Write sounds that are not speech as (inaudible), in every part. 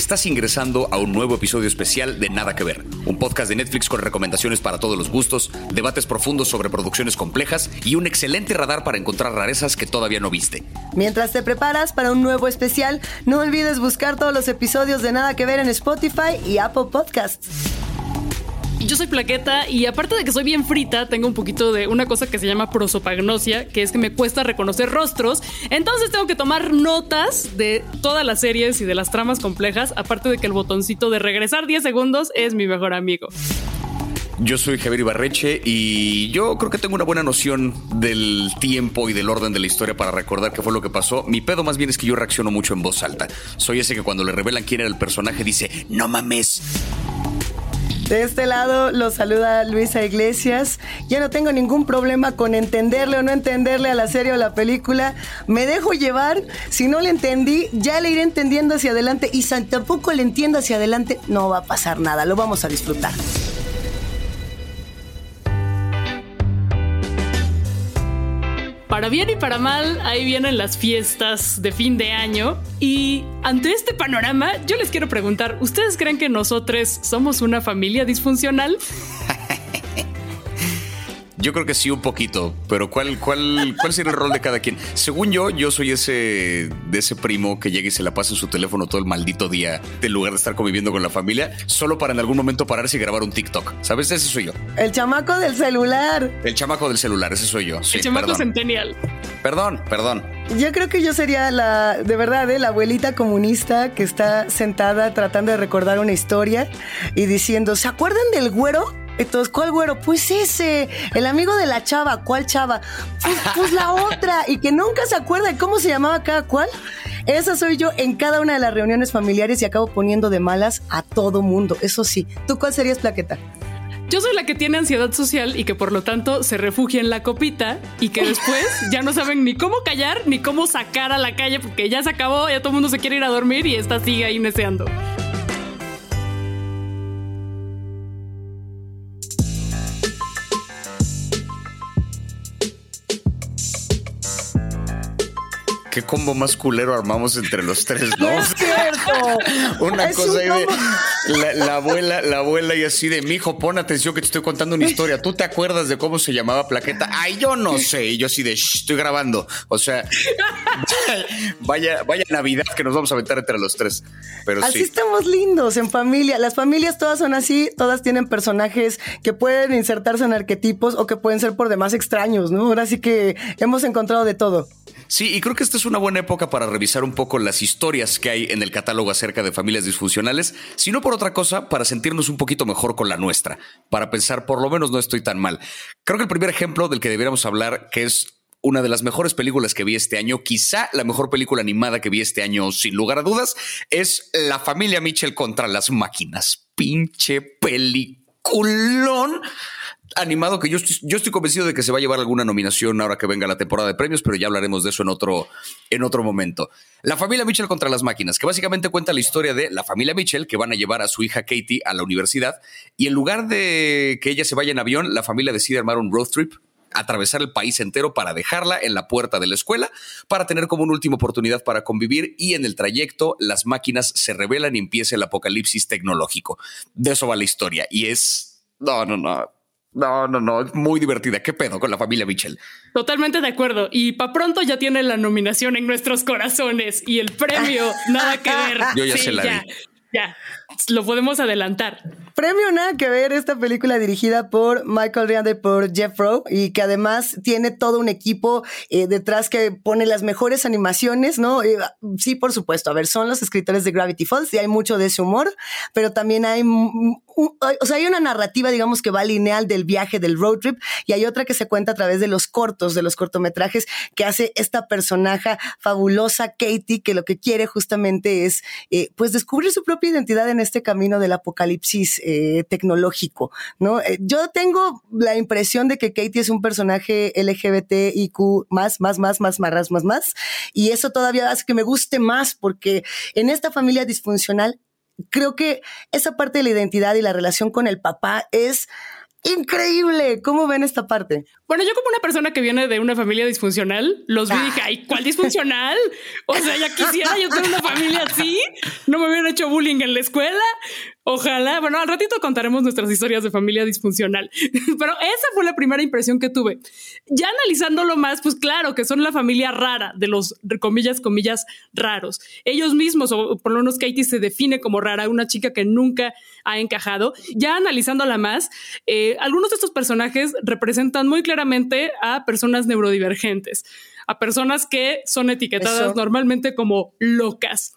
Estás ingresando a un nuevo episodio especial de Nada que Ver, un podcast de Netflix con recomendaciones para todos los gustos, debates profundos sobre producciones complejas y un excelente radar para encontrar rarezas que todavía no viste. Mientras te preparas para un nuevo especial, no olvides buscar todos los episodios de Nada que Ver en Spotify y Apple Podcasts. Yo soy plaqueta y aparte de que soy bien frita, tengo un poquito de una cosa que se llama prosopagnosia, que es que me cuesta reconocer rostros. Entonces tengo que tomar notas de todas las series y de las tramas complejas, aparte de que el botoncito de regresar 10 segundos es mi mejor amigo. Yo soy Javier Ibarreche y yo creo que tengo una buena noción del tiempo y del orden de la historia para recordar qué fue lo que pasó. Mi pedo más bien es que yo reacciono mucho en voz alta. Soy ese que cuando le revelan quién era el personaje dice, no mames. De este lado lo saluda Luisa Iglesias. Ya no tengo ningún problema con entenderle o no entenderle a la serie o la película. Me dejo llevar. Si no le entendí, ya le iré entendiendo hacia adelante. Y si tampoco le entiendo hacia adelante, no va a pasar nada. Lo vamos a disfrutar. Para bien y para mal, ahí vienen las fiestas de fin de año. Y ante este panorama, yo les quiero preguntar, ¿ustedes creen que nosotros somos una familia disfuncional? Yo creo que sí, un poquito, pero ¿cuál, cuál, cuál sería el rol de cada quien? Según yo, yo soy ese de ese primo que llega y se la pasa en su teléfono todo el maldito día, en lugar de estar conviviendo con la familia, solo para en algún momento pararse y grabar un TikTok. ¿Sabes? Ese soy yo. El chamaco del celular. El chamaco del celular, ese soy yo. el chamaco centenial. Perdón, perdón. Yo creo que yo sería la, de verdad, ¿eh? la abuelita comunista que está sentada tratando de recordar una historia y diciendo, ¿se acuerdan del güero? Entonces, ¿cuál güero? Pues ese, el amigo de la chava. ¿Cuál chava? Pues, pues, la otra. Y que nunca se acuerda de cómo se llamaba cada cual. Esa soy yo en cada una de las reuniones familiares y acabo poniendo de malas a todo mundo. Eso sí. ¿Tú cuál serías, Plaqueta? Yo soy la que tiene ansiedad social y que por lo tanto se refugia en la copita y que después (laughs) ya no saben ni cómo callar ni cómo sacar a la calle porque ya se acabó, ya todo el mundo se quiere ir a dormir y esta sigue ahí neceando. Qué combo más culero armamos entre los tres, ¿no? (laughs) es cierto. (laughs) Una cosa ahí de la, abuela, la abuela y así de mi hijo, pon atención que te estoy contando una historia. ¿Tú te acuerdas de cómo se llamaba Plaqueta? Ay, yo no sé. Y yo así de estoy grabando. O sea, (laughs) vaya, vaya Navidad que nos vamos a aventar entre los tres. Pero así estamos lindos en familia. Las familias todas son así, todas tienen personajes que pueden insertarse en arquetipos o que pueden ser por demás extraños, ¿no? Ahora sí que hemos encontrado de todo. Sí, y creo que esta es una buena época para revisar un poco las historias que hay en el catálogo acerca de familias disfuncionales, si no por otra cosa, para sentirnos un poquito mejor con la nuestra, para pensar por lo menos no estoy tan mal. Creo que el primer ejemplo del que deberíamos hablar, que es una de las mejores películas que vi este año, quizá la mejor película animada que vi este año, sin lugar a dudas, es La familia Mitchell contra las máquinas. Pinche peliculón animado que yo estoy, yo estoy convencido de que se va a llevar alguna nominación ahora que venga la temporada de premios, pero ya hablaremos de eso en otro, en otro momento. La familia Mitchell contra las máquinas, que básicamente cuenta la historia de la familia Mitchell que van a llevar a su hija Katie a la universidad y en lugar de que ella se vaya en avión, la familia decide armar un road trip atravesar el país entero para dejarla en la puerta de la escuela, para tener como una última oportunidad para convivir y en el trayecto las máquinas se revelan y empieza el apocalipsis tecnológico. De eso va la historia y es... No, no, no no, no, no, es muy divertida. ¿Qué pedo con la familia Mitchell? Totalmente de acuerdo. Y pa' pronto ya tiene la nominación en nuestros corazones y el premio, nada que ver. Yo ya se la ya, Ya, lo podemos adelantar. Premio nada que ver esta película dirigida por Michael Riande por Jeff Rowe y que además tiene todo un equipo eh, detrás que pone las mejores animaciones, ¿no? Eh, sí, por supuesto. A ver, son los escritores de Gravity Falls y hay mucho de ese humor, pero también hay o sea, hay una narrativa, digamos, que va lineal del viaje, del road trip, y hay otra que se cuenta a través de los cortos, de los cortometrajes, que hace esta personaje fabulosa, Katie, que lo que quiere justamente es, eh, pues, descubrir su propia identidad en este camino del apocalipsis eh, tecnológico, ¿no? Eh, yo tengo la impresión de que Katie es un personaje LGBTIQ más, más, más, más, más, más, más, y eso todavía hace que me guste más, porque en esta familia disfuncional creo que esa parte de la identidad y la relación con el papá es increíble. ¿Cómo ven esta parte? Bueno, yo como una persona que viene de una familia disfuncional, los vi y dije, ay, ¿cuál disfuncional? O sea, ya quisiera yo tener una familia así. No me hubieran hecho bullying en la escuela. Ojalá. Bueno, al ratito contaremos nuestras historias de familia disfuncional. (laughs) Pero esa fue la primera impresión que tuve. Ya analizándolo más, pues claro que son la familia rara de los comillas, comillas raros. Ellos mismos, o por lo menos Katie se define como rara, una chica que nunca ha encajado. Ya analizándola más, eh, algunos de estos personajes representan muy claramente a personas neurodivergentes a personas que son etiquetadas normalmente como locas.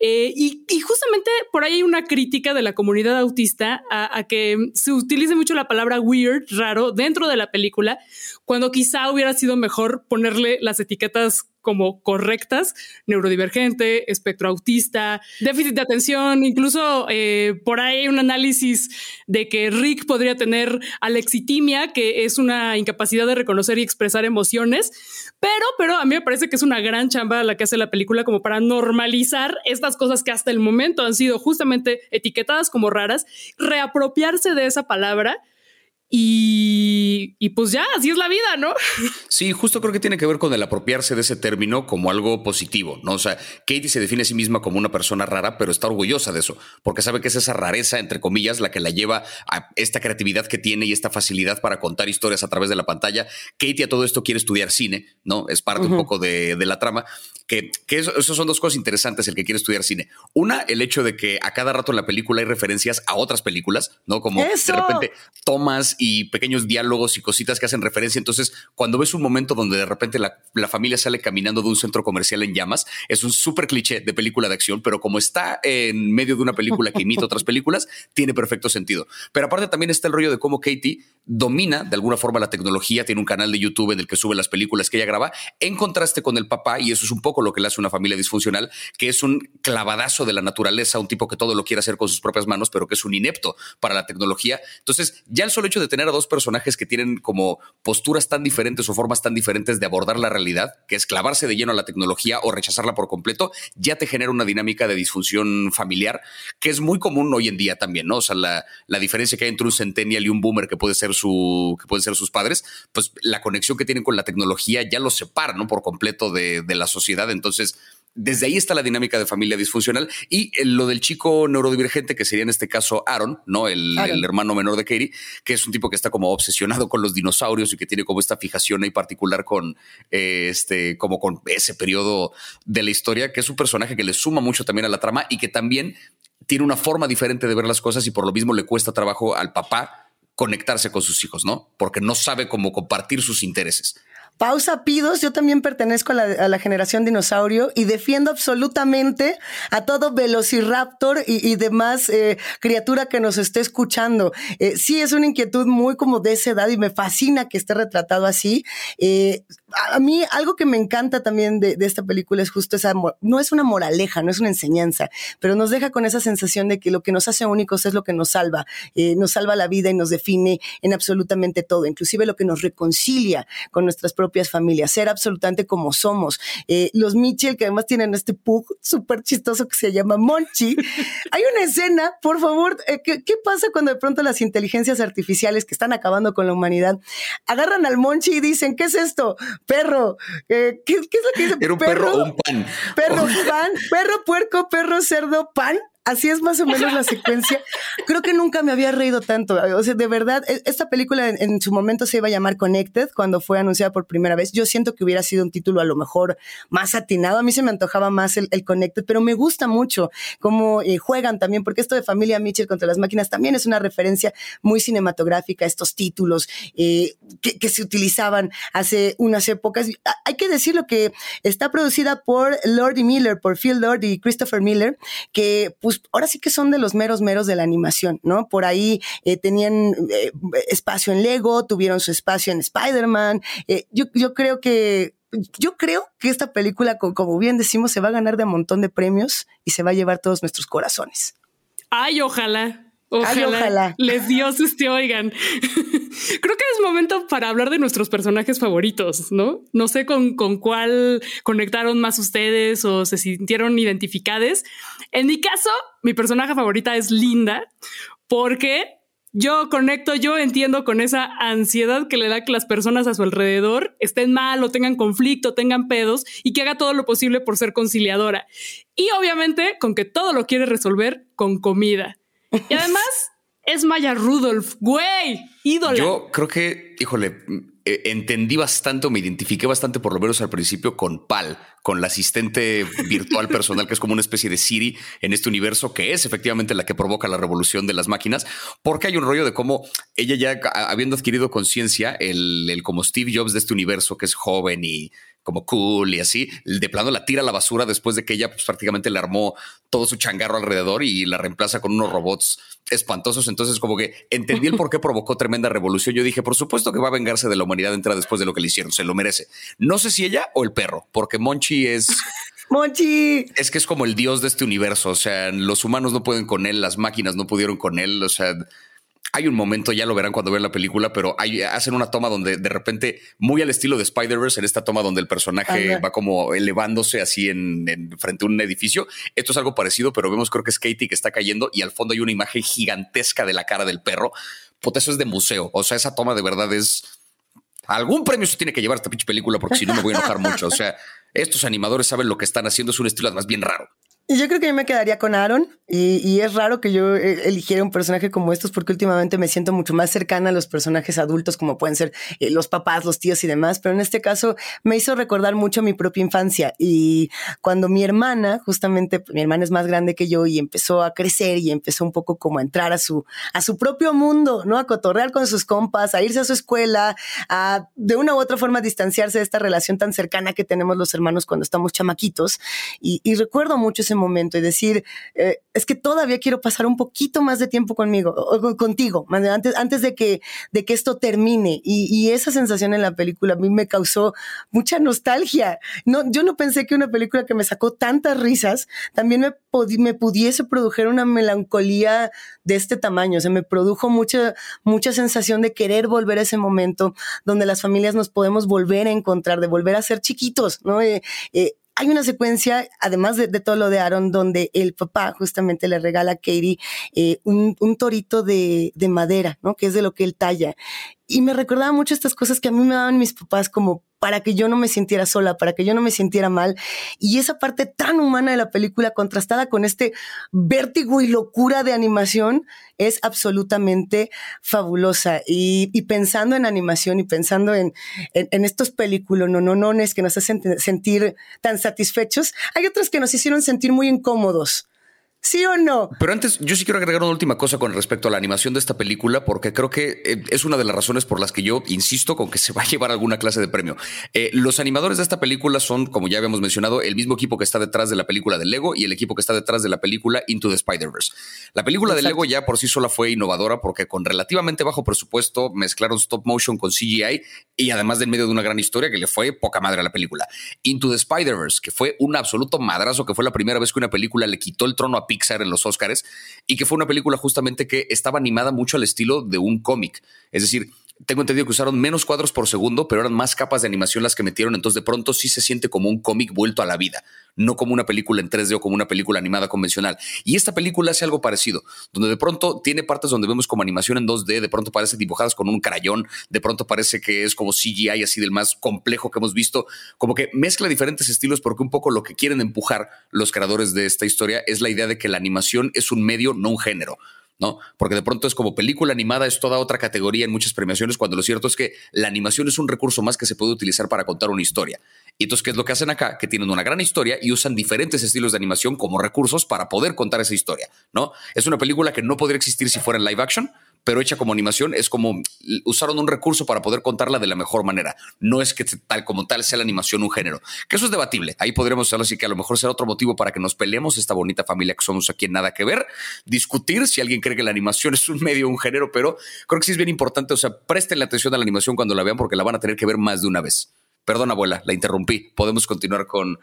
Eh, y, justamente por ahí hay una crítica de la comunidad autista a, que se utilice mucho la palabra weird, raro, dentro de la película, cuando quizá hubiera sido mejor ponerle las etiquetas como correctas, neurodivergente, espectro autista, déficit de atención, incluso eh, por ahí hay un análisis de que Rick podría tener alexitimia, que es una incapacidad de reconocer y expresar emociones, pero, pero a mí me parece que es una gran chamba la que hace la película como para normalizar estas cosas que hasta el momento han sido justamente etiquetadas como raras, reapropiarse de esa palabra y, pues ya, así es la vida, ¿no? (laughs) Sí, justo creo que tiene que ver con el apropiarse de ese término como algo positivo, ¿no? O sea, Katie se define a sí misma como una persona rara, pero está orgullosa de eso, porque sabe que es esa rareza, entre comillas, la que la lleva a esta creatividad que tiene y esta facilidad para contar historias a través de la pantalla. Katie a todo esto quiere estudiar cine, ¿no? Es parte un poco de, la trama, que, que eso, son dos cosas interesantes, el que quiere estudiar cine. Una, el hecho de que a cada rato en la película hay referencias a otras películas, ¿no? Como de repente tomas y pequeños diálogos y cositas que hacen referencia. Entonces, cuando ves un momento donde de repente la, familia sale caminando de un centro comercial en llamas, es un súper cliché de película de acción, pero como está en medio de una película que imita otras películas, (laughs) tiene perfecto sentido. Pero aparte también está el rollo de cómo Katie domina de alguna forma la tecnología, tiene un canal de YouTube en el que sube las películas que ella graba, en contraste con el papá, y eso es un poco lo que le hace una familia disfuncional, que es un clavadazo de la naturaleza, un tipo que todo lo quiere hacer con sus propias manos, pero que es un inepto para la tecnología. Entonces, ya el solo hecho de tener a dos personajes que tienen como posturas tan diferentes o formas tan diferentes de abordar la realidad, que es clavarse de lleno a la tecnología o rechazarla por completo, ya te genera una dinámica de disfunción familiar que es muy común hoy en día también, ¿no? O sea, la, diferencia que hay entre un centennial y un boomer que puede ser su, que pueden ser sus padres, pues la conexión que tienen con la tecnología ya los separa, ¿no? Por completo de, de la sociedad. Entonces, desde ahí está la dinámica de familia disfuncional y lo del chico neurodivergente, que sería en este caso Aaron, ¿no? El, hermano menor de Katie, que es un tipo que está como obsesionado con los dinosaurios y que tiene como esta fijación ahí particular con eh, este, como con ese periodo de la historia, que es un personaje que le suma mucho también a la trama y que también tiene una forma diferente de ver las cosas y por lo mismo le cuesta trabajo al papá conectarse con sus hijos, ¿no? Porque no sabe cómo compartir sus intereses. Pausa, pidos. Yo también pertenezco a la, generación dinosaurio y defiendo absolutamente a todo velociraptor y, demás eh, criatura que nos esté escuchando. Eh, sí, es una inquietud muy como de esa edad y me fascina que esté retratado así. Eh, a mí algo que me encanta también de, esta película es justo esa, no es una moraleja, no es una enseñanza, pero nos deja con esa sensación de que lo que nos hace únicos es lo que nos salva, nos salva la vida y nos define en absolutamente todo, inclusive lo que nos reconcilia con nuestras propias familias, ser absolutamente como somos. Eh, los Mitchell, que además tienen este pug súper chistoso que se llama Monchi. (laughs) Hay una escena, por favor, eh, ¿qué, pasa cuando de pronto las inteligencias artificiales que están acabando con la humanidad agarran al Monchi y dicen, ¿qué es esto? Perro. Eh, ¿qué, es lo que dice? Era un perro, o un pan. Perro, (laughs) pan, perro, puerco, perro, cerdo, pan. Así es más o menos la secuencia. (laughs) Creo que nunca me había reído tanto. O sea, de verdad, e, esta película en, su momento se iba a llamar Connected cuando fue anunciada por primera vez. Yo siento que hubiera sido un título a lo mejor más atinado. A mí se me antojaba más el, Connected, pero me gusta mucho cómo eh, juegan también, porque esto de Familia Mitchell contra las máquinas también es una referencia muy cinematográfica, estos títulos eh, que, se utilizaban hace unas épocas. Hay que decirlo que está producida por Lord y Miller, por Phil Lord y Christopher Miller, que pues pues, ahora sí que son de los meros meros de la animación, ¿no? Por ahí eh, tenían eh, espacio en Lego, tuvieron su espacio en Spider-Man. Eh, yo, yo creo que yo creo que esta película, como bien decimos, se va a ganar de un montón de premios y se va a llevar todos nuestros corazones. Ay, ojalá. Ojalá, les dioses te oigan. (laughs) Creo que es momento para hablar de nuestros personajes favoritos, ¿no? No sé con, con cuál conectaron más ustedes o se sintieron identificadas. En mi caso, mi personaje favorita es Linda porque yo conecto, yo entiendo con esa ansiedad que le da que las personas a su alrededor estén mal o tengan conflicto, tengan pedos y que haga todo lo posible por ser conciliadora. Y obviamente con que todo lo quiere resolver con comida. Y además es Maya Rudolph, güey, ídola. Yo creo que, híjole, eh, entendí bastante me identifiqué bastante, por lo menos al principio, con Pal, con la asistente virtual personal, que es como una especie de Siri en este universo, que es efectivamente la que provoca la revolución de las máquinas, porque hay un rollo de cómo ella ya, habiendo adquirido conciencia, el, el como Steve Jobs de este universo, que es joven y como cool y así, de plano la tira a la basura después de que ella pues, prácticamente le armó todo su changarro alrededor y la reemplaza con unos robots espantosos. Entonces, como que entendí el (laughs) por qué provocó tremenda revolución. Yo dije, por supuesto que va a vengarse de la humanidad entra después de lo que le hicieron, se lo merece. No sé si ella o el perro, porque Monchi es... (laughs) Monchi. Es que es como el dios de este universo. O sea, los humanos no pueden con él, las máquinas no pudieron con él. O sea, hay un momento, ya lo verán cuando vean la película, pero hay, hacen una toma donde de repente, muy al estilo de Spider-Verse, en esta toma donde el personaje va como elevándose así en, frente a un edificio. Esto es algo parecido, pero vemos creo que es Katie que está cayendo y al fondo hay una imagen gigantesca de la cara del perro. Eso es de museo. O sea, esa toma de verdad es... Algún premio se tiene que llevar esta pinche película porque si no me voy a enojar mucho. O sea, estos animadores saben lo que están haciendo. Es un estilo más bien raro. Y yo creo que yo me quedaría con Aaron y, es raro que yo eh, eligiera un personaje como estos porque últimamente me siento mucho más cercana a los personajes adultos como pueden ser eh, los papás, los tíos y demás, pero en este caso me hizo recordar mucho mi propia infancia y cuando mi hermana, justamente mi hermana es más grande que yo y empezó a crecer y empezó un poco como a entrar a su, a su propio mundo, ¿no? A cotorrear con sus compas, a irse a su escuela, a de una u otra forma distanciarse de esta relación tan cercana que tenemos los hermanos cuando estamos chamaquitos y, y recuerdo mucho ese momento y decir, eh, es que todavía quiero pasar un poquito más de tiempo conmigo, o, contigo, antes, antes de, que, de que esto termine. Y, esa sensación en la película a mí me causó mucha nostalgia. No, yo no pensé que una película que me sacó tantas risas también me, me pudiese produjir una melancolía de este tamaño. O sea, me produjo mucha, mucha sensación de querer volver a ese momento donde las familias nos podemos volver a encontrar, de volver a ser chiquitos, ¿no? Eh, eh, hay una secuencia, además de, todo lo de Aaron, donde el papá justamente le regala a Katie eh, un, torito de, de, madera, ¿no? Que es de lo que él talla. Y me recordaba mucho estas cosas que a mí me daban mis papás como para que yo no me sintiera sola, para que yo no me sintiera mal. Y esa parte tan humana de la película contrastada con este vértigo y locura de animación es absolutamente fabulosa. Y, pensando en animación y pensando en, en, estos películas no, no, no, que nos hacen sentir tan satisfechos, hay otros que nos hicieron sentir muy incómodos. ¿Sí o no? Pero antes, yo sí quiero agregar una última cosa con respecto a la animación de esta película, porque creo que eh, es una de las razones por las que yo insisto con que se va a (laughs) llevar alguna clase de premio. Eh, los animadores de esta película son, como ya habíamos mencionado, el mismo equipo que está detrás de la película de Lego y el equipo que está detrás de la película Into the Spider-Verse. La película de Lego ya por sí sola fue innovadora porque con relativamente bajo presupuesto mezclaron stop motion con CGI y además de en medio de una gran historia que le fue poca madre a la película. Into the Spider-Verse, que fue un absoluto madrazo, que fue la primera vez que una película le quitó el trono a Pixar en los Oscars y que fue una película justamente que estaba animada mucho al estilo de un cómic. Es decir, tengo entendido que usaron menos cuadros por segundo, pero eran más capas de animación las que metieron, entonces de pronto sí se siente como un cómic vuelto a la vida, no como una película en 3D o como una película animada convencional. Y esta película hace algo parecido, donde de pronto tiene partes donde vemos como animación en 2D, de pronto parece dibujadas con un crayón, de pronto parece que es como CGI así del más complejo que hemos visto, como que mezcla diferentes estilos porque un poco lo que quieren empujar los creadores de esta historia es la idea de que la animación es un medio, no un género. ¿No? Porque de pronto es como película animada, es toda otra categoría en muchas premiaciones, cuando lo cierto es que la animación es un recurso más que se puede utilizar para contar una historia. Y entonces, ¿qué es lo que hacen acá? Que tienen una gran historia y usan diferentes estilos de animación como recursos para poder contar esa historia, ¿no? Es una película que no podría existir si fuera en live action, pero hecha como animación, es como usaron un recurso para poder contarla de la mejor manera. No es que tal como tal sea la animación un género, que eso es debatible. Ahí podríamos hablar así que a lo mejor será otro motivo para que nos peleemos esta bonita familia que somos aquí en Nada que Ver, discutir si alguien cree que la animación es un medio, un género, pero creo que sí es bien importante, o sea, presten la atención a la animación cuando la vean porque la van a tener que ver más de una vez. Perdón, abuela, la interrumpí. Podemos continuar con.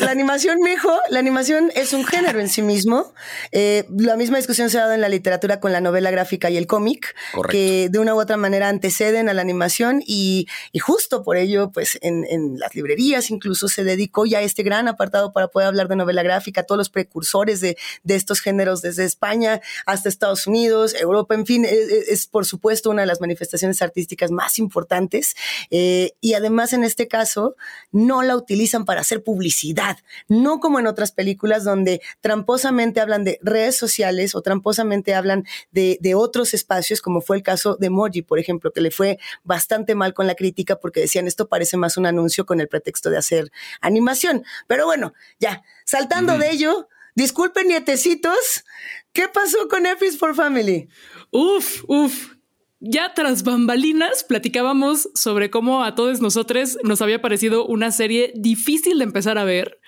La animación, mijo, la animación es un género en sí mismo. Eh, la misma discusión se ha dado en la literatura con la novela gráfica y el cómic, que de una u otra manera anteceden a la animación y, justo por ello, pues en, las librerías incluso se dedicó ya este gran apartado para poder hablar de novela gráfica, todos los precursores de, estos géneros desde España hasta Estados Unidos, Europa, en fin, es, por supuesto una de las manifestaciones artísticas más importantes eh, y además en este caso no la utilizan para hacer publicidad, no como en otras películas donde tramposamente hablan de redes sociales o tramposamente hablan de, otros espacios, como fue el caso de Moji, por ejemplo, que le fue bastante mal con la crítica porque decían esto parece más un anuncio con el pretexto de hacer animación. Pero bueno, ya, saltando de ello, disculpen nietecitos, ¿qué pasó con F for Family? Uf, uf, ya tras bambalinas platicábamos sobre cómo a todos nosotros nos había parecido una serie difícil de empezar a ver.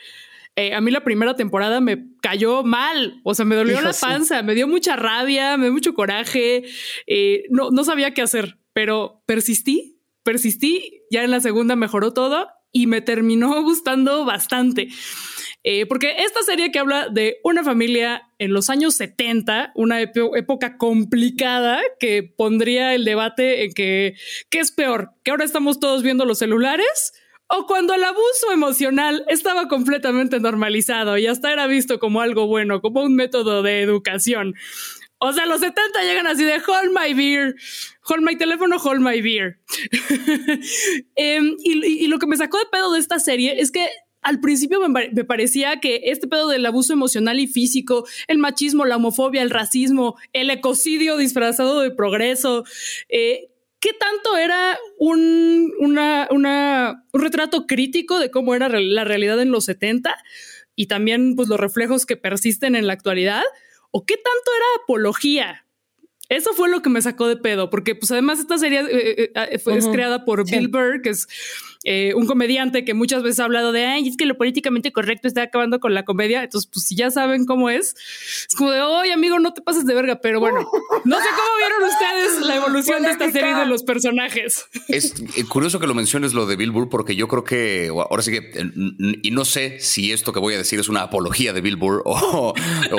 Eh, a mí la primera temporada me cayó mal, o sea, me dolió la panza, me dio mucha rabia, me dio mucho coraje, eh, no, no sabía qué hacer, pero persistí, persistí, ya en la segunda mejoró todo y me terminó (laughs) gustando bastante. Eh, porque esta serie que habla de una familia en los años 70, una época complicada que pondría el debate en que, ¿qué es peor? ¿Que ahora estamos todos viendo los celulares? ¿O cuando el abuso emocional estaba completamente normalizado y hasta era visto como algo bueno, como un método de educación? O sea, los 70 llegan así de hold my beer, hold my teléfono, hold my beer. (laughs) Em, y, y, lo que me sacó de pedo de esta serie es que al principio me, parecía que este pedo del abuso emocional y físico, el machismo, la homofobia, el racismo, el ecocidio disfrazado de progreso, eh, ¿qué tanto era un, una, un retrato crítico de cómo era la realidad en los 70 y también pues, los reflejos que persisten en la actualidad? ¿O qué tanto era apología? Eso fue lo que me sacó de pedo, porque pues además esta serie eh, eh, fue, creada por Bill Burr, que es eh, un comediante que muchas veces ha hablado de, ay, es que lo políticamente correcto está acabando con la comedia. Entonces, pues si ya saben cómo es, es como de, oye, amigo, no te pases de verga, pero bueno, (laughs) no sé cómo vieron ustedes la evolución de esta serie de los personajes. Es eh, curioso que lo menciones lo de Bill Burr, porque yo creo que ahora sí que, y no sé si esto que voy a decir es una apología de Bill Burr (laughs) o,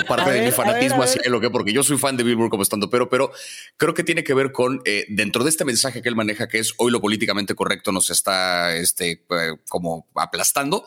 parte de mi fanatismo hacia él o qué, porque yo soy fan de Bill Burr como estando, pero, pero creo que tiene que ver con eh, dentro de este mensaje que él maneja, que es hoy lo políticamente correcto nos está este, eh, como aplastando,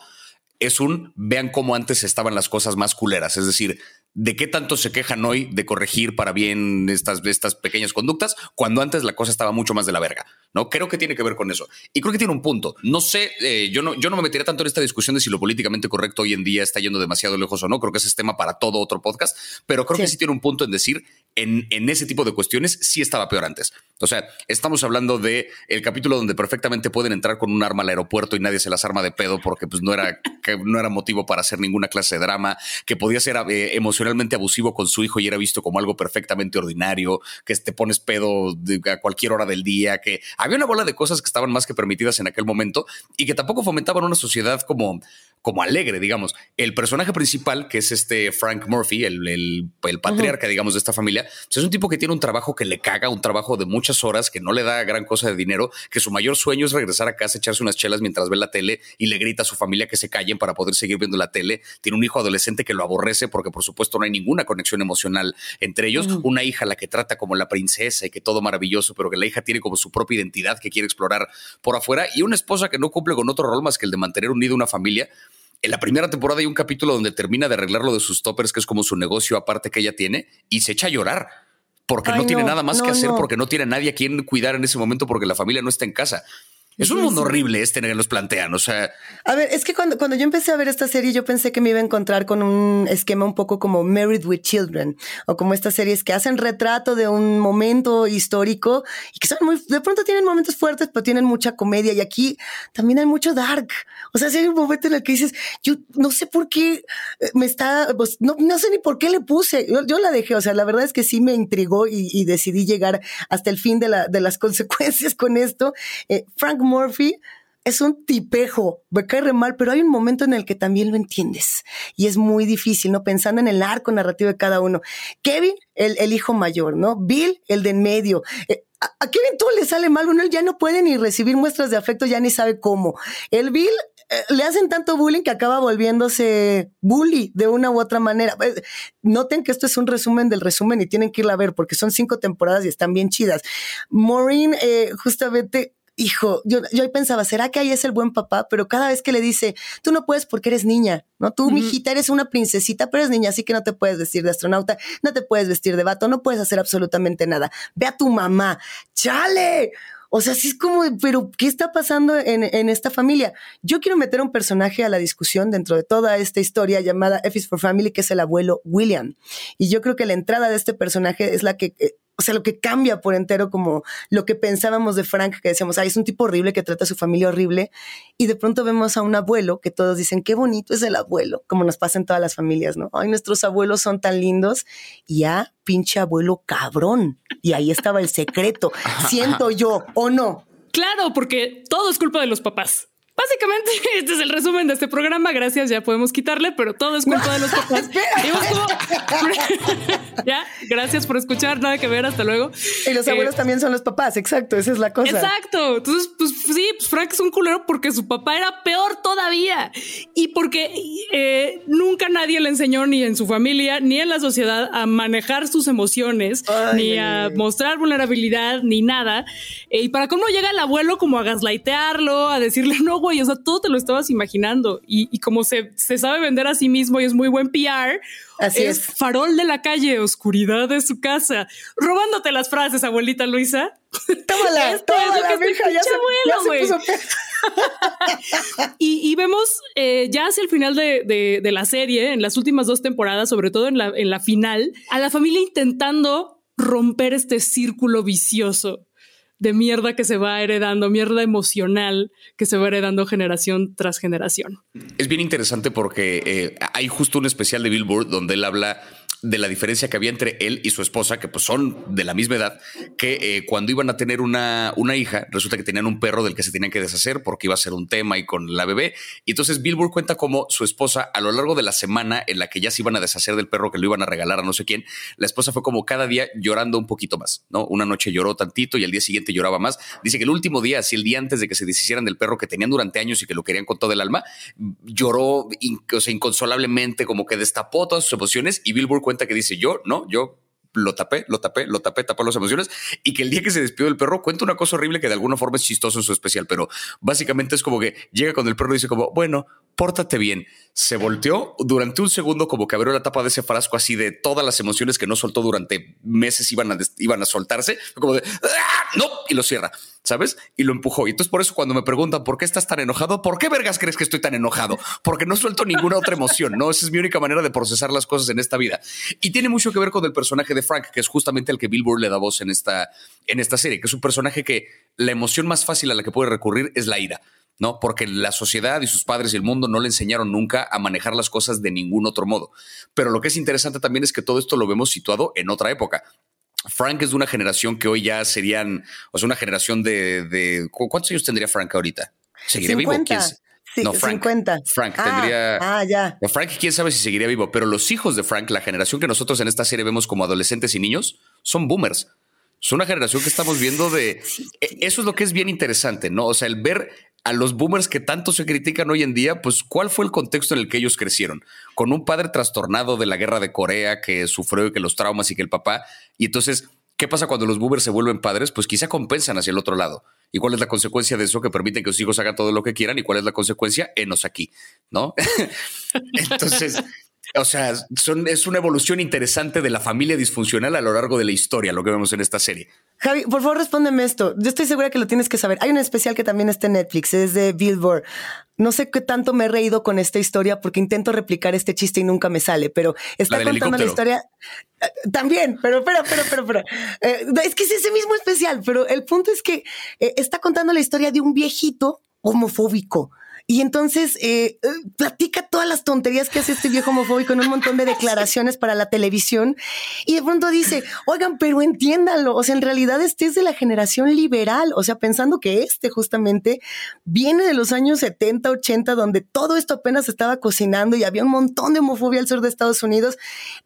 es un vean cómo antes estaban las cosas más culeras. Es decir, de qué tanto se quejan hoy de corregir para bien estas, estas pequeñas conductas cuando antes la cosa estaba mucho más de la verga. No creo que tiene que ver con eso. Y creo que tiene un punto. No sé, eh, yo, no, yo no me metería tanto en esta discusión de si lo políticamente correcto hoy en día está yendo demasiado lejos o no. Creo que ese es tema para todo otro podcast, pero creo que sí tiene un punto en decir en, en ese tipo de cuestiones sí estaba peor antes. O sea, estamos hablando de el capítulo donde perfectamente pueden entrar con un arma al aeropuerto y nadie se las arma de pedo porque pues no era, (laughs) que no era motivo para hacer ninguna clase de drama, que podía ser eh, emocionalmente abusivo con su hijo y era visto como algo perfectamente ordinario, que te pones pedo a cualquier hora del día, que había una bola de cosas que estaban más que permitidas en aquel momento y que tampoco fomentaban una sociedad como como alegre, digamos. El personaje principal, que es este Frank Murphy, el, el, patriarca, digamos, de esta familia, pues, es un tipo que tiene un trabajo que le caga, un trabajo de muchas horas, que no le da gran cosa de dinero, que su mayor sueño es regresar a casa, echarse unas chelas mientras ve la tele y le grita a su familia que se callen para poder seguir viendo la tele. Tiene un hijo adolescente que lo aborrece porque, por supuesto, no hay ninguna conexión emocional entre ellos. Una hija a la que trata como la princesa y que todo maravilloso, pero que la hija tiene como su propia identidad que quiere explorar por afuera. Y una esposa que no cumple con otro rol más que el de mantener unido una familia en la primera temporada hay un capítulo donde termina de arreglar lo de sus toppers, que es como su negocio aparte que ella tiene, y se echa a llorar porque no, tiene nada más que hacer, porque no tiene nadie a quien cuidar en ese momento, porque la familia no está en casa. Es un mundo horrible este que los plantean, o sea. A ver, es que cuando, cuando yo empecé a ver esta serie, yo pensé que me iba a encontrar con un esquema un poco como Married with Children, o como estas series que hacen retrato de un momento histórico y que son muy, de pronto tienen momentos fuertes, pero tienen mucha comedia. Y aquí también hay mucho dark. O sea, si hay un momento en el que dices, yo no sé por qué eh, me está, pues no, no sé ni por qué le puse. Yo, la dejé. O sea, la verdad es que sí me intrigó y, decidí llegar hasta el fin de, la, de las (laughs) consecuencias con esto. Eh, Frank Murphy es un tipejo, me cae re mal, pero hay un momento en el que también lo entiendes y es muy difícil, ¿no? Pensando en el arco narrativo de cada uno. Kevin, el, hijo mayor, ¿no? Bill, el de en medio. Eh, a Kevin todo le sale mal, él ya no puede ni recibir muestras de afecto, ya ni sabe cómo. El Bill eh, le hacen tanto bullying que acaba volviéndose bully de una u otra manera. Eh, noten que esto es un resumen del resumen y tienen que irla a ver porque son cinco temporadas y están bien chidas. Maureen, eh, justamente hijo, yo, yo pensaba, ¿será que ahí es el buen papá? Pero cada vez que le dice, tú no puedes porque eres niña, ¿no? Tú, mi hijita, eres una princesita, pero eres niña, así que no te puedes vestir de astronauta, no te puedes vestir de vato, no puedes hacer absolutamente nada. Ve a tu mamá, chale. O sea, sí es como, pero ¿qué está pasando en, en, esta familia? Yo quiero meter un personaje a la discusión dentro de toda esta historia llamada F is for Family, que es el abuelo William. Y yo creo que la entrada de este personaje es la que eh, o sea, lo que cambia por entero como lo que pensábamos de Frank, que decíamos, ay, es un tipo horrible que trata a su familia horrible, y de pronto vemos a un abuelo que todos dicen, qué bonito es el abuelo, como nos pasa en todas las familias, ¿no? Ay, nuestros abuelos son tan lindos, y ya, pinche abuelo cabrón, y ahí estaba el secreto, (laughs) siento yo, ¿o no? Claro, porque todo es culpa de los papás. Básicamente, (laughs) este es el resumen de este programa. Gracias, ya podemos quitarle, pero todo es culpa de los papás. (laughs) ya, gracias por escuchar. Nada que ver, hasta luego. Y los abuelos eh, también son los papás, exacto, esa es la cosa. Exacto. Entonces, pues sí, pues Frank es un culero porque su papá era peor todavía. Y porque eh, nunca nadie le enseñó ni en su familia ni en la sociedad a manejar sus emociones, ni a mostrar vulnerabilidad, ni nada. Eh, y para cómo llega el abuelo como a gaslightearlo, a decirle, no, y o sea, todo te lo estabas imaginando. Y, como se, sabe vender a sí mismo y es muy buen PR, Así es, farol de la calle, oscuridad de su casa, robándote las frases, abuelita Luisa. Tómala, (laughs) tómala, mija, ya se, abuelo, (laughs) y, vemos eh, ya hacia el final de, la serie, en las últimas dos temporadas, sobre todo en la, en la final, a la familia intentando romper este círculo vicioso de mierda que se va heredando, mierda emocional que se va heredando generación tras generación. Es bien interesante porque eh, hay justo un especial de Billboard donde él habla de la diferencia que había entre él y su esposa, que pues son de la misma edad, que eh, cuando iban a tener una, una hija, resulta que tenían un perro del que se tenían que deshacer porque iba a ser un tema y con la bebé. Y entonces Billboard cuenta cómo su esposa, a lo largo de la semana en la que ya se iban a deshacer del perro que lo iban a regalar a no sé quién, la esposa fue como cada día llorando un poquito más, ¿no? Una noche lloró tantito y al día siguiente lloraba más. Dice que el último día, así el día antes de que se deshicieran del perro que tenían durante años y que lo querían con todo el alma, lloró inconsolablemente, como que destapó todas sus emociones y Billboard cuenta que dice yo, no, yo lo tapé, lo tapé, lo tapé, tapó las emociones y que el día que se despidió del perro cuenta una cosa horrible que de alguna forma es chistoso en su especial, pero básicamente es como que llega con el perro y dice como, bueno, pórtate bien. Se volteó durante un segundo como que abrió la tapa de ese frasco así de todas las emociones que no soltó durante meses iban a, iban a soltarse, como de, ¡Ah! no, y lo cierra, ¿sabes? Y lo empujó. Y entonces por eso cuando me preguntan, ¿por qué estás tan enojado? ¿Por qué vergas crees que estoy tan enojado? Porque no suelto ninguna otra emoción, ¿no? Esa es mi única manera de procesar las cosas en esta vida. Y tiene mucho que ver con el personaje de Frank, que es justamente el que Billboard le da voz en esta, en esta serie, que es un personaje que la emoción más fácil a la que puede recurrir es la ira. ¿no? Porque la sociedad y sus padres y el mundo no le enseñaron nunca a manejar las cosas de ningún otro modo. Pero lo que es interesante también es que todo esto lo vemos situado en otra época. Frank es de una generación que hoy ya serían, o sea, una generación de, ¿cuántos años tendría Frank ahorita? ¿Seguiría vivo? No, Frank, 50. Frank ah, tendría. Ah, ya. Frank, quién sabe si seguiría vivo, pero los hijos de Frank, la generación que nosotros en esta serie vemos como adolescentes y niños, son boomers. Es una generación que estamos viendo de. E, eso es lo que es bien interesante, ¿no? O sea, el ver a los boomers que tanto se critican hoy en día, pues cuál fue el contexto en el que ellos crecieron, con un padre trastornado de la guerra de Corea que sufrió y que los traumas y que el papá, y entonces, ¿qué pasa cuando los boomers se vuelven padres? Pues quizá compensan hacia el otro lado. ¿Y cuál es la consecuencia de eso que permiten que sus hijos hagan todo lo que quieran? ¿Y cuál es la consecuencia? Enos aquí, ¿no? (laughs) entonces, o sea, son, es una evolución interesante de la familia disfuncional a lo largo de la historia, lo que vemos en esta serie. Javi, por favor, respóndeme esto. Yo estoy segura que lo tienes que saber. Hay un especial que también está en Netflix, es de Billboard. No sé qué tanto me he reído con esta historia porque intento replicar este chiste y nunca me sale, pero está contando la historia. Eh, también, pero, pero, pero, pero, pero. Eh, es que es ese mismo especial, pero el punto es que eh, está contando la historia de un viejito homofóbico Y entonces eh, eh, platica todas las tonterías que hace este viejo homofóbico en un montón de (laughs) declaraciones para la televisión. Y de pronto dice, oigan, pero entiéndanlo. O sea, en realidad este es de la generación liberal. O sea, pensando que este justamente viene de los años 70, 80, donde todo esto apenas estaba cocinando y había un montón de homofobia al sur de Estados Unidos.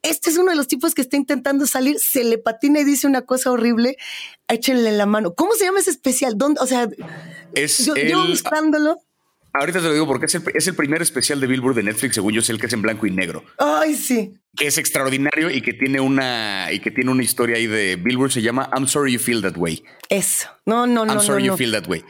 Este es uno de los tipos que está intentando salir, se le patina y dice una cosa horrible. Échenle la mano. ¿Cómo se llama ese especial? ¿Dónde? O sea, es yo, el, yo buscándolo. Ahorita te lo digo porque es el, es el, primer especial de Billboard de Netflix, según yo, es el que es en blanco y negro. Ay, sí. Que es extraordinario y que tiene una y que tiene una historia ahí de Billboard. Se llama I'm sorry you feel that way. Eso. No, no, no. I'm sorry no, you no. feel that way.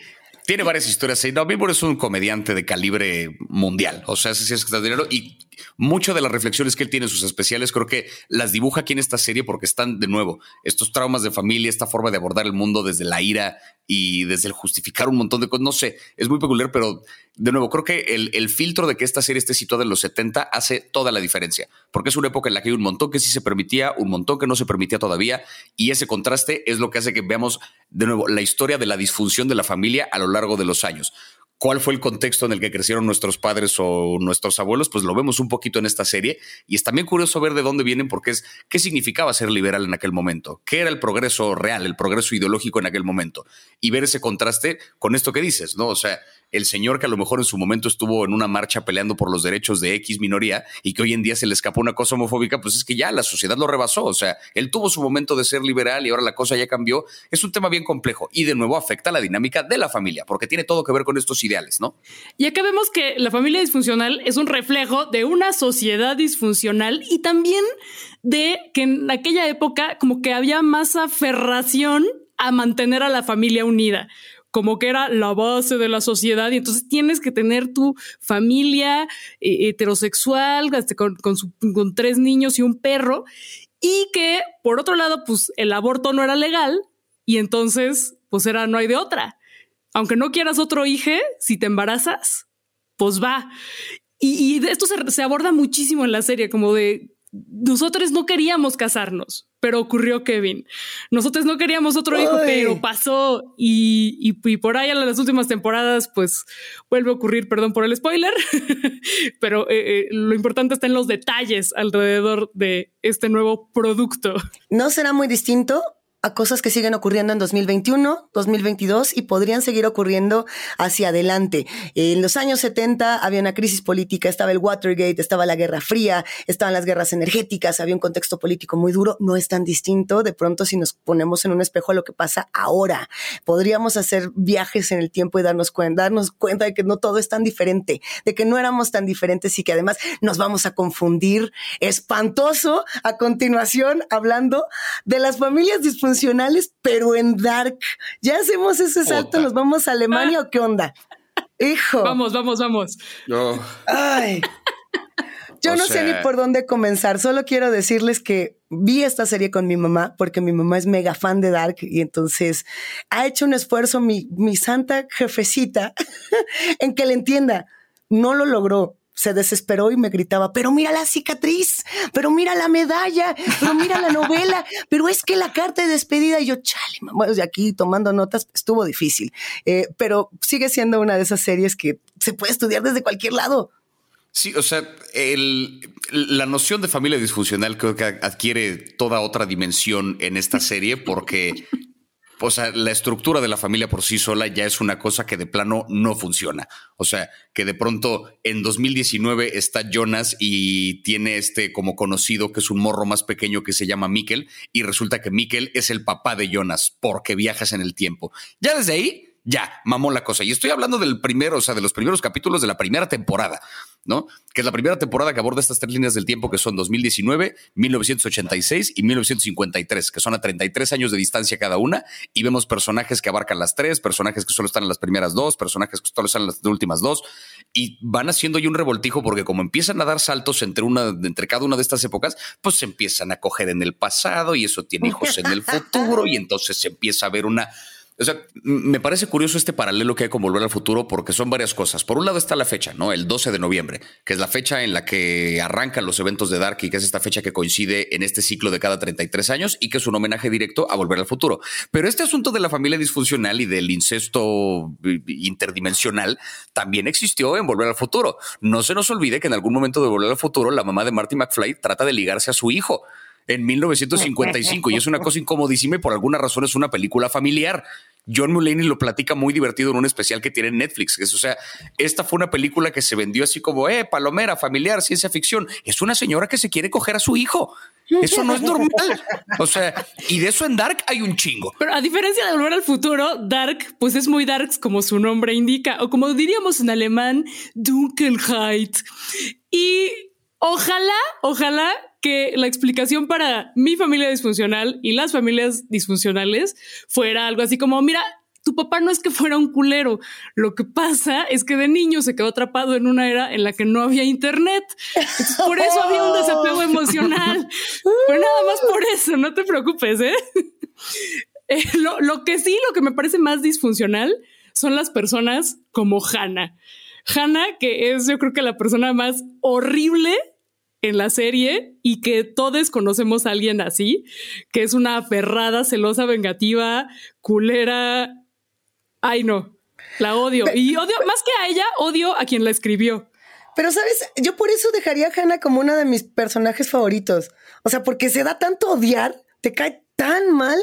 Tiene varias historias ahí. No, Billboard es un comediante de calibre mundial. O sea, sí es extraordinario. Y mucho de las reflexiones que él tiene en sus especiales, creo que las dibuja aquí en esta serie porque están, de nuevo, estos traumas de familia, esta forma de abordar el mundo desde la ira y desde el justificar un montón de cosas. No sé, es muy peculiar, pero de nuevo, creo que el, el, filtro de que esta serie esté situada en los 70 hace toda la diferencia, porque es una época en la que hay un montón que sí se permitía, un montón que no se permitía todavía, y ese contraste es lo que hace que veamos de nuevo la historia de la disfunción de la familia a lo largo de los años cuál fue el contexto en el que crecieron nuestros padres o nuestros abuelos, pues lo vemos un poquito en esta serie. Y es también curioso ver de dónde vienen porque es qué significaba ser liberal en aquel momento, qué era el progreso real, el progreso ideológico en aquel momento y ver ese contraste con esto que dices, ¿no? O sea, el señor que a lo mejor en su momento estuvo en una marcha peleando por los derechos de X minoría y que hoy en día se le escapó una cosa homofóbica, pues es que ya la sociedad lo rebasó. O sea, él tuvo su momento de ser liberal y ahora la cosa ya cambió. Es un tema bien complejo y de nuevo afecta la dinámica de la familia porque tiene todo que ver con estos ideales, ¿no? Y acá vemos que la familia disfuncional es un reflejo de una sociedad disfuncional y también de que en aquella época como que había más aferración a mantener a la familia unida como que era la base de la sociedad y entonces tienes que tener tu familia eh, heterosexual este, con, tres niños y un perro y que por otro lado pues el aborto no era legal y entonces pues era no hay de otra. Aunque no quieras otro hijo, si te embarazas, pues va. Y, esto se aborda muchísimo en la serie, como de nosotros no queríamos casarnos, pero ocurrió Kevin. Nosotros no queríamos otro hijo, pero pasó y, y, y, por ahí en las últimas temporadas, pues vuelve a ocurrir, perdón por el spoiler, (laughs) pero eh, eh, lo importante está en los detalles alrededor de este nuevo producto. No será muy distinto a cosas que siguen ocurriendo en 2021, 2022 y podrían seguir ocurriendo hacia adelante. En los años 70 había una crisis política, estaba el Watergate, estaba la Guerra Fría, estaban las guerras energéticas, había un contexto político muy duro, no es tan distinto de pronto si nos ponemos en un espejo a lo que pasa ahora. Podríamos hacer viajes en el tiempo y darnos cuenta, darnos cuenta de que no todo es tan diferente, de que no éramos tan diferentes y que además nos vamos a confundir. Espantoso a continuación hablando de las familias disfuncionales funcionales, pero en dark. ¿Ya hacemos ese salto? ¿Nos vamos a Alemania o qué onda? (laughs) Hijo. Vamos, vamos, vamos. No. Ay. Yo o no sea... sé ni por dónde comenzar. Solo quiero decirles que vi esta serie con mi mamá porque mi mamá es mega fan de Dark y entonces ha hecho un esfuerzo mi, mi santa jefecita (laughs) en que le entienda. No lo logró se desesperó y me gritaba, pero mira la cicatriz, pero mira la medalla, pero mira la novela, pero es que la carta de despedida, y yo, chale, bueno, de aquí tomando notas, estuvo difícil, eh, pero sigue siendo una de esas series que se puede estudiar desde cualquier lado. Sí, o sea, la noción de familia disfuncional creo que adquiere toda otra dimensión en esta serie porque o sea, la estructura de la familia por sí sola ya es una cosa que de plano no funciona. O sea, que de pronto en 2019 está Jonas y tiene este como conocido que es un morro más pequeño que se llama Mikkel y resulta que Mikkel es el papá de Jonas porque viajas en el tiempo. Ya desde ahí ya, mamó la cosa. Y estoy hablando del primero, o sea, de los primeros capítulos de la primera temporada, ¿no? Que es la primera temporada que aborda estas tres líneas del tiempo que son 2019, 1986 y 1953, que son a 33 años de distancia cada una. Y vemos personajes que abarcan las tres, personajes que solo están en las primeras dos, personajes que solo están en las últimas dos. Y van haciendo ahí un revoltijo porque como empiezan a dar saltos entre, una, entre cada una de estas épocas, pues se empiezan a coger en el pasado y eso tiene hijos en el futuro y entonces se empieza a ver una O sea, me parece curioso este paralelo que hay con Volver al Futuro porque son varias cosas. Por un lado está la fecha, ¿no? El 12 de noviembre, que es la fecha en la que arrancan los eventos de Dark y que es esta fecha que coincide en este ciclo de cada 33 años y que es un homenaje directo a Volver al Futuro. Pero este asunto de la familia disfuncional y del incesto interdimensional también existió en Volver al Futuro. No se nos olvide que en algún momento de Volver al Futuro la mamá de Marty McFly trata de ligarse a su hijo en 1955 y es una cosa incomodísima y por alguna razón es una película familiar. John Mulaney lo platica muy divertido en un especial que tiene en Netflix. Es, o sea, esta fue una película que se vendió así como, eh, palomera, familiar, ciencia ficción. Es una señora que se quiere coger a su hijo. Eso no es normal. O sea, y de eso en Dark hay un chingo. Pero a diferencia de Volver al Futuro, Dark, pues es muy Dark como su nombre indica, o como diríamos en alemán, Dunkelheit. Y ojalá, ojalá que la explicación para mi familia disfuncional y las familias disfuncionales fuera algo así como, mira, tu papá no es que fuera un culero. Lo que pasa es que de niño se quedó atrapado en una era en la que no había internet. por eso había un desapego (laughs) emocional. Pero nada más por eso, no te preocupes, ¿eh? (laughs) eh lo, lo, que sí, lo que me parece más disfuncional son las personas como Hannah. Hannah, que es yo creo que la persona más horrible en la serie y que todos conocemos a alguien así, que es una aferrada, celosa, vengativa, culera. Ay, no, la odio. y odio, más que a ella, odio a quien la escribió. Pero, ¿sabes? Yo por eso dejaría a Hannah como una de mis personajes favoritos. O sea, porque se da tanto odiar, te cae tan mal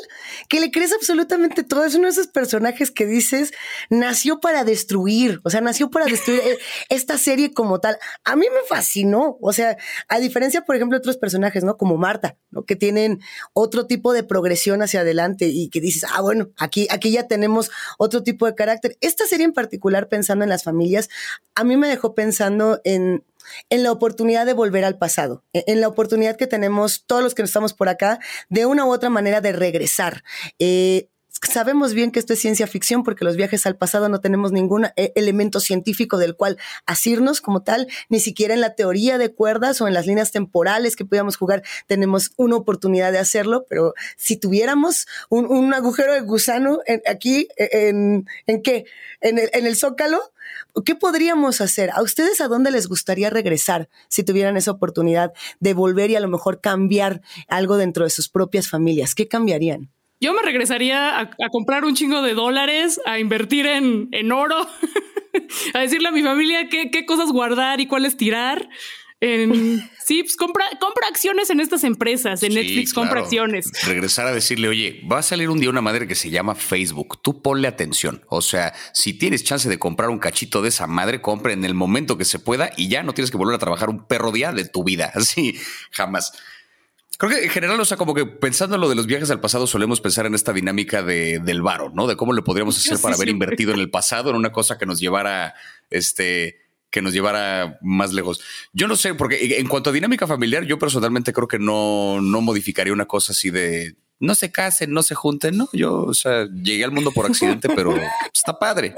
que le crees absolutamente todo. Es uno de esos personajes que dices nació para destruir, o sea, nació para destruir eh, (laughs) esta serie como tal. A mí me fascinó, o sea, a diferencia, por ejemplo, de otros personajes, ¿no? Como Marta, ¿no? Que tienen otro tipo de progresión hacia adelante y que dices, ah, bueno, aquí, aquí ya tenemos otro tipo de carácter. Esta serie en particular, pensando en las familias, a mí me dejó pensando en en la oportunidad de volver al pasado, e-, en la oportunidad que tenemos todos los que estamos por acá, de una u otra manera de regresar. Eh, sabemos bien que esto es ciencia ficción porque los viajes al pasado no tenemos ningún eh, elemento científico del cual asirnos como tal, ni siquiera en la teoría de cuerdas o en las líneas temporales que podíamos jugar tenemos una oportunidad de hacerlo, pero si tuviéramos un, agujero de gusano aquí, e-, en, en, qué? En el, en el zócalo, ¿Qué podríamos hacer? ¿A ustedes a dónde les gustaría regresar si tuvieran esa oportunidad de volver y a lo mejor cambiar algo dentro de sus propias familias? ¿Qué cambiarían? Yo me regresaría a, comprar un chingo de dólares, a invertir en, en oro, (laughs) a decirle a mi familia qué, qué cosas guardar y cuáles tirar. En, (laughs) sí, pues compra, compra acciones en estas empresas, en Netflix compra acciones. Regresar a decirle, oye, va a salir un día una madre que se llama Facebook, tú ponle atención. O sea, si tienes chance de comprar un cachito de esa madre, compre en el momento que se pueda y ya no tienes que volver a trabajar un perro día de tu vida. (laughs) Así, jamás. Creo que en general, o sea, como que pensando en lo de los viajes al pasado, solemos pensar en esta dinámica de, del varo, ¿no? De cómo le podríamos (laughs) hacer para haber invertido en el pasado en una cosa que nos llevara, este, que nos llevara más lejos. Yo no sé, porque en cuanto a dinámica familiar, yo personalmente creo que no, no modificaría una cosa así de no se casen, no se junten. No, yo, o sea, llegué al mundo por accidente, pero (laughs) está padre.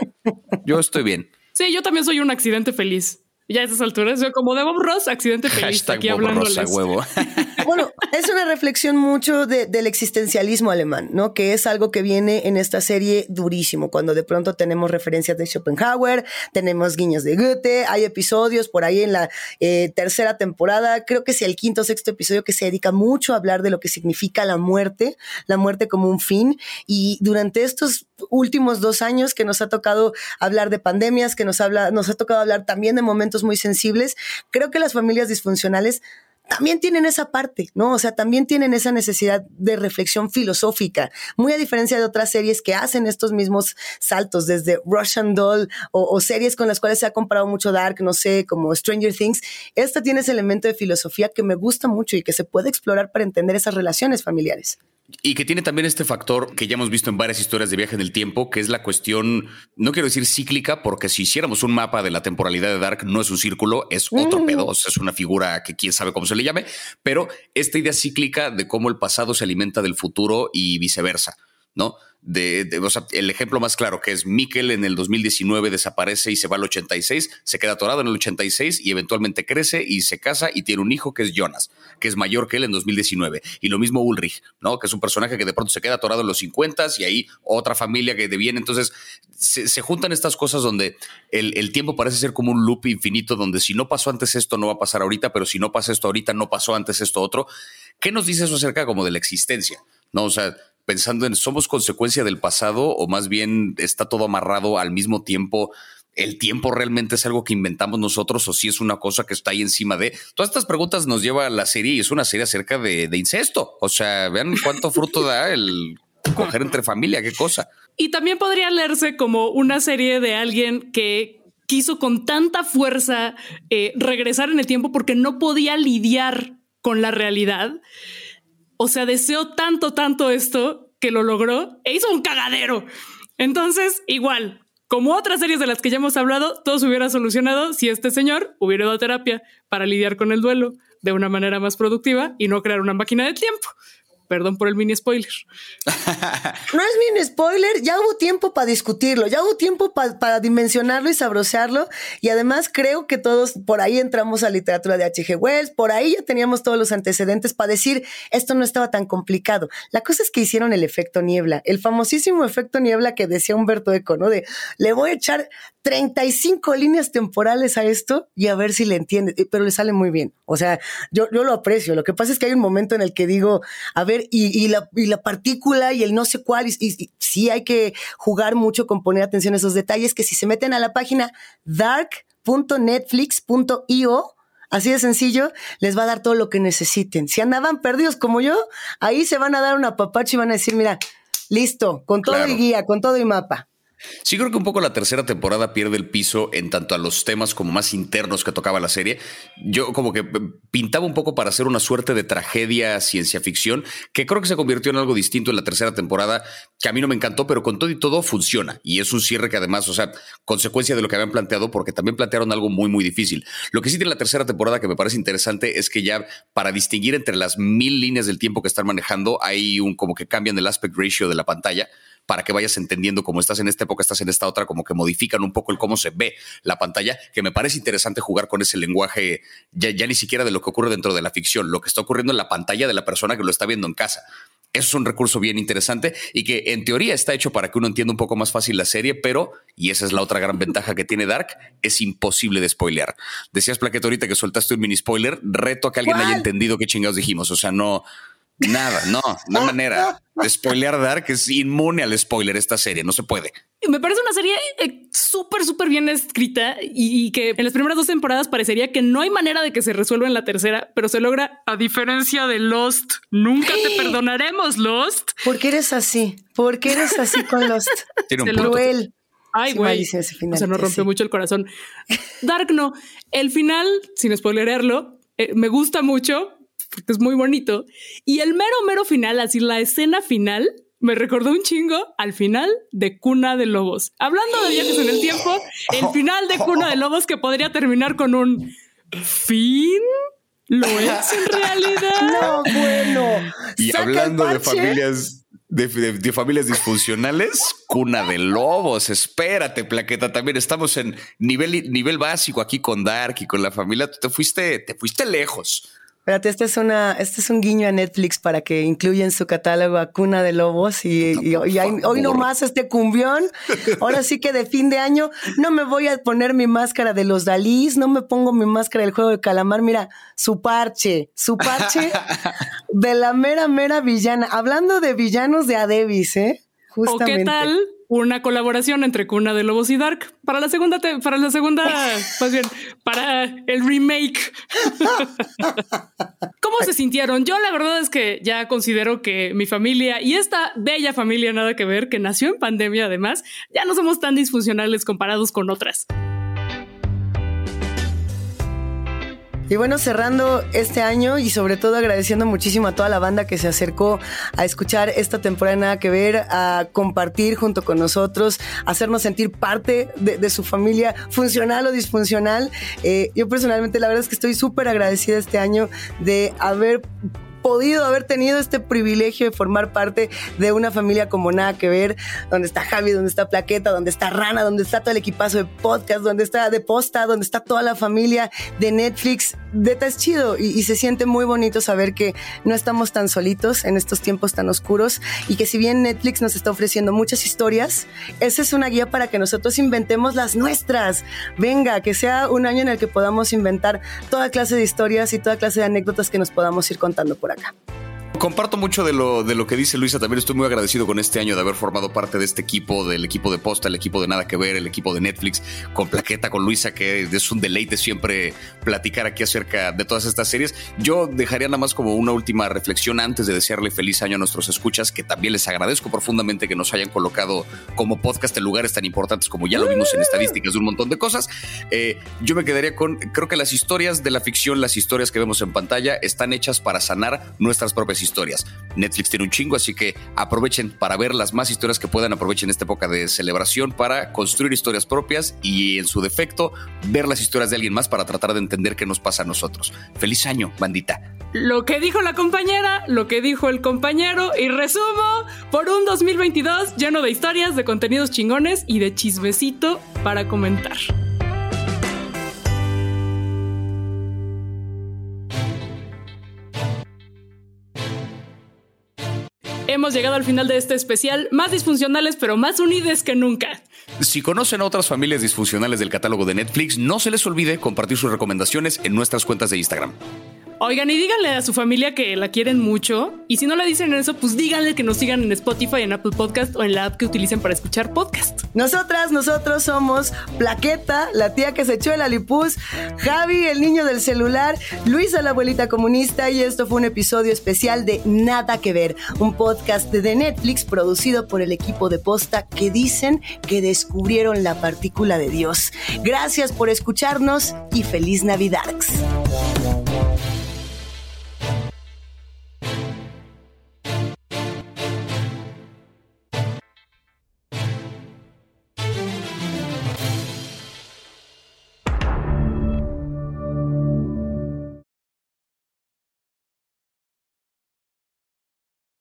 Yo estoy bien. Sí, yo también soy un accidente feliz ya a esas alturas, yo como de Bob Ross, accidente feliz. aquí hablando huevo. (laughs) bueno, es una reflexión mucho del existencialismo alemán, ¿no? Que es algo que viene en esta serie durísimo, cuando de pronto tenemos referencias de Schopenhauer, tenemos guiños de Goethe, hay episodios por ahí en la eh, tercera temporada, creo que es el quinto o sexto episodio que se dedica mucho a hablar de lo que significa la muerte, la muerte como un fin, y durante estos últimos dos años que nos ha tocado hablar de pandemias, que nos, habla, nos ha tocado hablar también de momentos muy sensibles, creo que las familias disfuncionales también tienen esa parte, ¿no? O sea, también tienen esa necesidad de reflexión filosófica, muy a diferencia de otras series que hacen estos mismos saltos, desde Russian Doll o, o, series con las cuales se ha comparado mucho Dark, no sé, como Stranger Things. Esta tiene ese elemento de filosofía que me gusta mucho y que se puede explorar para entender esas relaciones familiares. Y que tiene también este factor que ya hemos visto en varias historias de viaje en el tiempo, que es la cuestión, no quiero decir cíclica, porque si hiciéramos un mapa de la temporalidad de Dark, no es un círculo, es otro pedo, es una figura que quién sabe cómo se le llame, pero esta idea cíclica de cómo el pasado se alimenta del futuro y viceversa. ¿No? de, el ejemplo más claro que es Mikel en el 2019 desaparece y se va al 86, se queda atorado en el 86 y eventualmente crece y se casa y tiene un hijo que es Jonas, que es mayor que él en 2019. Y lo mismo Ulrich, ¿no? Que es un personaje que de pronto se queda atorado en los 50 y ahí otra familia que deviene. Entonces se, juntan estas cosas donde el, el, tiempo parece ser como un loop infinito donde si no pasó antes esto no va a pasar ahorita, pero si no pasa esto ahorita no pasó antes esto otro. ¿Qué nos dice eso acerca como de la existencia? ¿No? O sea, pensando en somos consecuencia del pasado o más bien está todo amarrado al mismo tiempo. ¿El tiempo realmente es algo que inventamos nosotros o si es una cosa que está ahí encima de? Todas estas preguntas nos lleva a la serie y es una serie acerca de, incesto. O sea, vean cuánto fruto da el coger entre familia, qué cosa. Y también podría leerse como una serie de alguien que quiso con tanta fuerza eh, regresar en el tiempo porque no podía lidiar con la realidad o sea, deseó tanto, tanto esto que lo logró e hizo un cagadero. Entonces, igual, como otras series de las que ya hemos hablado, todo se hubiera solucionado si este señor hubiera dado terapia para lidiar con el duelo de una manera más productiva y no crear una máquina de tiempo. Perdón por el mini spoiler. (laughs) no es mini spoiler, ya hubo tiempo para discutirlo, ya hubo tiempo para dimensionarlo y sabrosearlo. Y además creo que todos por ahí entramos a literatura de H.G. Wells, por ahí ya teníamos todos los antecedentes para decir esto no estaba tan complicado. La cosa es que hicieron el efecto niebla, el famosísimo efecto niebla que decía Humberto Eco, ¿no? De le voy a echar 35 líneas temporales a esto y a ver si le entiende, pero le sale muy bien. O sea, yo, yo lo aprecio. Lo que pasa es que hay un momento en el que digo, a ver, y, la, partícula y el no sé cuál, y, sí hay que jugar mucho con poner atención a esos detalles, que si se meten a la página dark.netflix.io, Así de sencillo, les va a dar todo lo que necesiten. Si andaban perdidos como yo, ahí se van a dar una papacha y van a decir, mira, listo, con todo y guía, con todo y mapa. Sí, creo que un poco la tercera temporada pierde el piso en tanto a los temas como más internos que tocaba la serie. Yo como que pintaba un poco para hacer una suerte de tragedia ciencia ficción, que creo que se convirtió en algo distinto en la tercera temporada, que a mí no me encantó, pero con todo y todo funciona. Y es un cierre que además, o sea, consecuencia de lo que habían planteado, porque también plantearon algo muy, muy difícil. Lo que sí tiene la tercera temporada que me parece interesante es que ya para distinguir entre las mil líneas del tiempo que están manejando, hay un como que cambian el aspect ratio de la pantalla para que vayas entendiendo cómo estás en esta época, estás en esta otra, como que modifican un poco el cómo se ve la pantalla, que me parece interesante jugar con ese lenguaje, ya, ni siquiera de lo que ocurre dentro de la ficción, lo que está ocurriendo en la pantalla de la persona que lo está viendo en casa. Eso es un recurso bien interesante y que en teoría está hecho para que uno entienda un poco más fácil la serie, pero, y esa es la otra gran ventaja que tiene Dark, es imposible de spoilear. Decías, Plaqueta, ahorita que soltaste un mini spoiler, reto a que alguien haya entendido qué chingados dijimos. O sea, no, Nada, no, no manera. Spoilear Dark es inmune al spoiler esta serie, no se puede. Me parece una serie eh, súper, súper bien escrita y, que en las primeras dos temporadas parecería que no hay manera de que se resuelva en la tercera, pero se logra a diferencia de Lost. Nunca te perdonaremos, Lost. ¿Por qué eres así? ¿Por qué eres así con Lost? Tiene un cruel. Ay, güey. o sea, nos rompió mucho el corazón. Dark no. El final, sin spoilerarlo, eh, me gusta mucho, porque es muy bonito. Y el mero, mero final, así la escena final, me recordó un chingo al final de Cuna de Lobos. Hablando de viajes en el tiempo, el final de Cuna de Lobos que podría terminar con un fin. ¿Lo es en realidad? (laughs) No, bueno. Y hablando de familias de, familias disfuncionales, cuna de lobos. Espérate, plaqueta. También estamos en nivel, nivel básico aquí con Dark y con la familia. Tú te fuiste, te fuiste lejos. Espérate, este es, una, este es un guiño a Netflix para que incluya en su catálogo a Cuna de Lobos y, y, hoy nomás este cumbión. Ahora sí que de fin de año no me voy a poner mi máscara de los Dalís, no me pongo mi máscara del juego de calamar. Mira, su parche, su parche (laughs) de la mera, mera villana. Hablando de villanos de Adebis, ¿eh? Justamente. ¿O qué tal una colaboración entre Cuna de Lobos y Dark para la segunda, para la segunda, (laughs) más bien, para el remake. (laughs) ¿Cómo se sintieron? Yo la verdad es que ya considero que mi familia y esta bella familia nada que ver, que nació en pandemia además, ya no somos tan disfuncionales comparados con otras. Y bueno, cerrando este año y sobre todo agradeciendo muchísimo a toda la banda que se acercó a escuchar esta temporada Nada que Ver, a compartir junto con nosotros, hacernos sentir parte de, su familia, funcional o disfuncional. Eh, yo personalmente la verdad es que estoy súper agradecida este año de haber podido haber tenido este privilegio de formar parte de una familia como nada que ver, donde está Javi, donde está Plaqueta, donde está Rana, donde está todo el equipazo de podcast, donde está de posta, donde está toda la familia de Netflix. Neta es chido y, y se siente muy bonito saber que no estamos tan solitos en estos tiempos tan oscuros y que si bien Netflix nos está ofreciendo muchas historias, esa es una guía para que nosotros inventemos las nuestras. Venga, que sea un año en el que podamos inventar toda clase de historias y toda clase de anécdotas que nos podamos ir contando por por acá. Comparto mucho de lo, de lo que dice Luisa. También estoy muy agradecido con este año de haber formado parte de este equipo, del equipo de Posta, el equipo de Nada que Ver, el equipo de Netflix, con Plaqueta, con Luisa, que es un deleite siempre platicar aquí acerca de todas estas series. Yo dejaría nada más como una última reflexión antes de desearle feliz año a nuestros escuchas, que también les agradezco profundamente que nos hayan colocado como podcast en lugares tan importantes como ya lo vimos en estadísticas de un montón de cosas. Eh, yo me quedaría con, creo que las historias de la ficción, las historias que vemos en pantalla, están hechas para sanar nuestras propias historias historias. Netflix tiene un chingo, así que aprovechen para ver las más historias que puedan. Aprovechen esta época de celebración para construir historias propias y, en su defecto, ver las historias de alguien más para tratar de entender qué nos pasa a nosotros. Feliz año, bandita. Lo que dijo la compañera, lo que dijo el compañero, y resumo por un 2022 lleno de historias, de contenidos chingones y de chismecito para comentar. Hemos llegado al final de este especial, más disfuncionales pero más unidas que nunca. Si conocen a otras familias disfuncionales del catálogo de Netflix, no se les olvide compartir sus recomendaciones en nuestras cuentas de Instagram. Oigan, y díganle a su familia que la quieren mucho. Y si no le dicen eso, pues díganle que nos sigan en Spotify, en Apple Podcast o en la app que utilicen para escuchar podcast. Nosotras, nosotros somos Plaqueta, la tía que se echó el alipuz, Javi, el niño del celular, Luisa, la abuelita comunista. Y esto fue un episodio especial de Nada que Ver, un podcast de Netflix producido por el equipo de posta que dicen que descubrieron la partícula de Dios. Gracias por escucharnos y feliz Navidad.